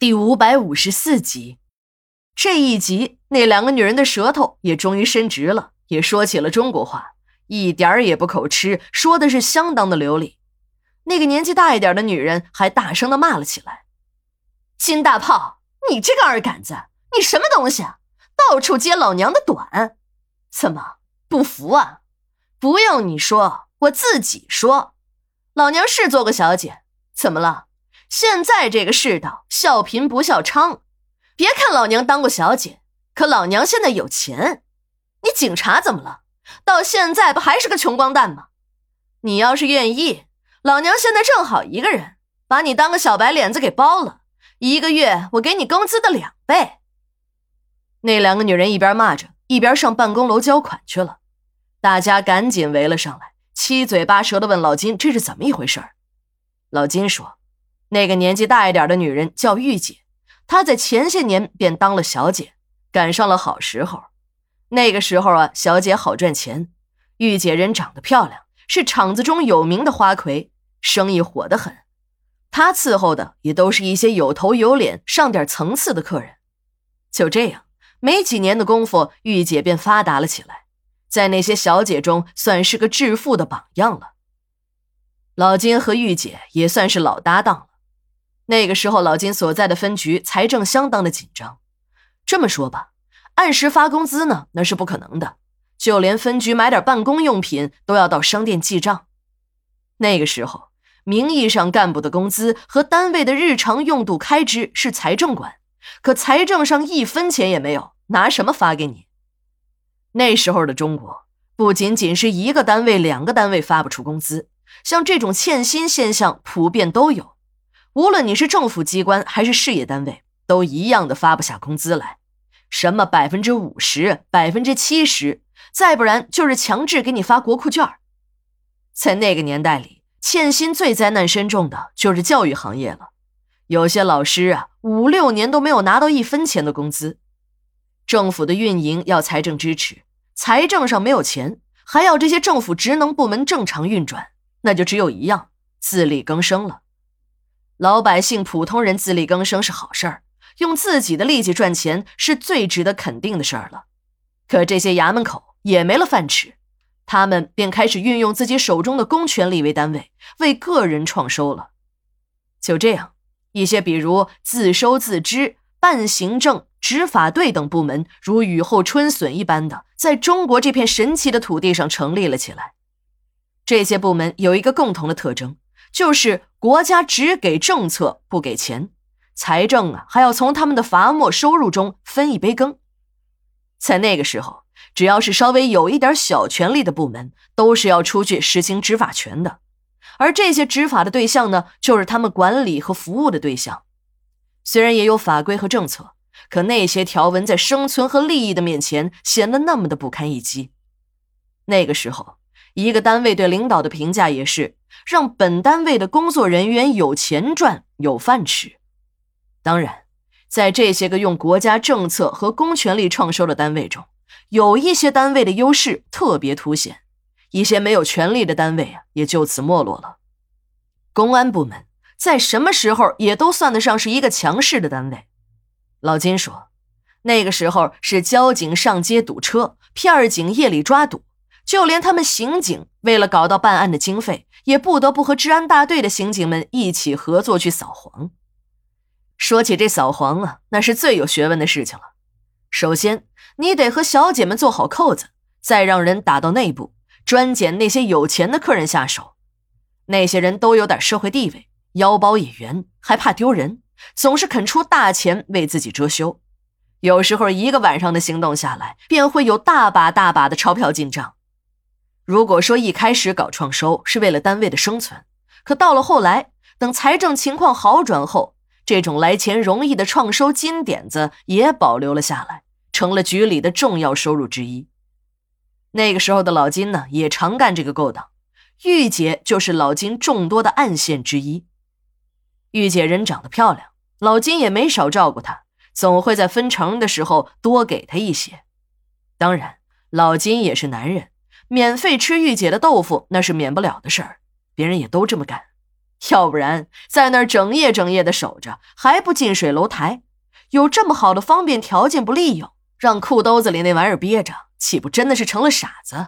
第五百五十四集，这一集那两个女人的舌头也终于伸直了，也说起了中国话，一点儿也不口吃，说的是相当的流利。那个年纪大一点的女人还大声的骂了起来：“金大炮，你这个二杆子，你什么东西啊？到处揭老娘的短，怎么不服啊？不用你说，我自己说，老娘是做个小姐，怎么了？”现在这个世道，笑贫不笑娼。别看老娘当过小姐，可老娘现在有钱。你警察怎么了？到现在不还是个穷光蛋吗？你要是愿意，老娘现在正好一个人，把你当个小白脸子给包了，一个月我给你工资的两倍。那两个女人一边骂着，一边上办公楼交款去了。大家赶紧围了上来，七嘴八舌的问老金这是怎么一回事老金说。那个年纪大一点的女人叫玉姐，她在前些年便当了小姐，赶上了好时候。那个时候啊，小姐好赚钱，玉姐人长得漂亮，是厂子中有名的花魁，生意火得很。她伺候的也都是一些有头有脸、上点层次的客人。就这样，没几年的功夫，玉姐便发达了起来，在那些小姐中算是个致富的榜样了。老金和玉姐也算是老搭档了。那个时候，老金所在的分局财政相当的紧张。这么说吧，按时发工资呢，那是不可能的。就连分局买点办公用品，都要到商店记账。那个时候，名义上干部的工资和单位的日常用度开支是财政管，可财政上一分钱也没有，拿什么发给你？那时候的中国，不仅仅是一个单位、两个单位发不出工资，像这种欠薪现象普遍都有。无论你是政府机关还是事业单位，都一样的发不下工资来。什么百分之五十、百分之七十，再不然就是强制给你发国库券。在那个年代里，欠薪最灾难深重的就是教育行业了。有些老师啊，五六年都没有拿到一分钱的工资。政府的运营要财政支持，财政上没有钱，还要这些政府职能部门正常运转，那就只有一样：自力更生了。老百姓、普通人自力更生是好事儿，用自己的力气赚钱是最值得肯定的事儿了。可这些衙门口也没了饭吃，他们便开始运用自己手中的公权力为单位，为个人创收了。就这样，一些比如自收自支、办行政、执法队等部门，如雨后春笋一般的，在中国这片神奇的土地上成立了起来。这些部门有一个共同的特征。就是国家只给政策不给钱，财政啊还要从他们的罚没收入中分一杯羹。在那个时候，只要是稍微有一点小权力的部门，都是要出去实行执法权的。而这些执法的对象呢，就是他们管理和服务的对象。虽然也有法规和政策，可那些条文在生存和利益的面前显得那么的不堪一击。那个时候。一个单位对领导的评价也是让本单位的工作人员有钱赚、有饭吃。当然，在这些个用国家政策和公权力创收的单位中，有一些单位的优势特别凸显，一些没有权力的单位啊也就此没落了。公安部门在什么时候也都算得上是一个强势的单位。老金说，那个时候是交警上街堵车，片警夜里抓赌。就连他们刑警为了搞到办案的经费，也不得不和治安大队的刑警们一起合作去扫黄。说起这扫黄啊，那是最有学问的事情了。首先，你得和小姐们做好扣子，再让人打到内部，专捡那些有钱的客人下手。那些人都有点社会地位，腰包也圆，还怕丢人，总是肯出大钱为自己遮羞。有时候一个晚上的行动下来，便会有大把大把的钞票进账。如果说一开始搞创收是为了单位的生存，可到了后来，等财政情况好转后，这种来钱容易的创收金点子也保留了下来，成了局里的重要收入之一。那个时候的老金呢，也常干这个勾当。玉姐就是老金众多的暗线之一。玉姐人长得漂亮，老金也没少照顾她，总会在分成的时候多给她一些。当然，老金也是男人。免费吃御姐的豆腐，那是免不了的事儿，别人也都这么干。要不然在那儿整夜整夜的守着，还不近水楼台？有这么好的方便条件不利用，让裤兜子里那玩意儿憋着，岂不真的是成了傻子？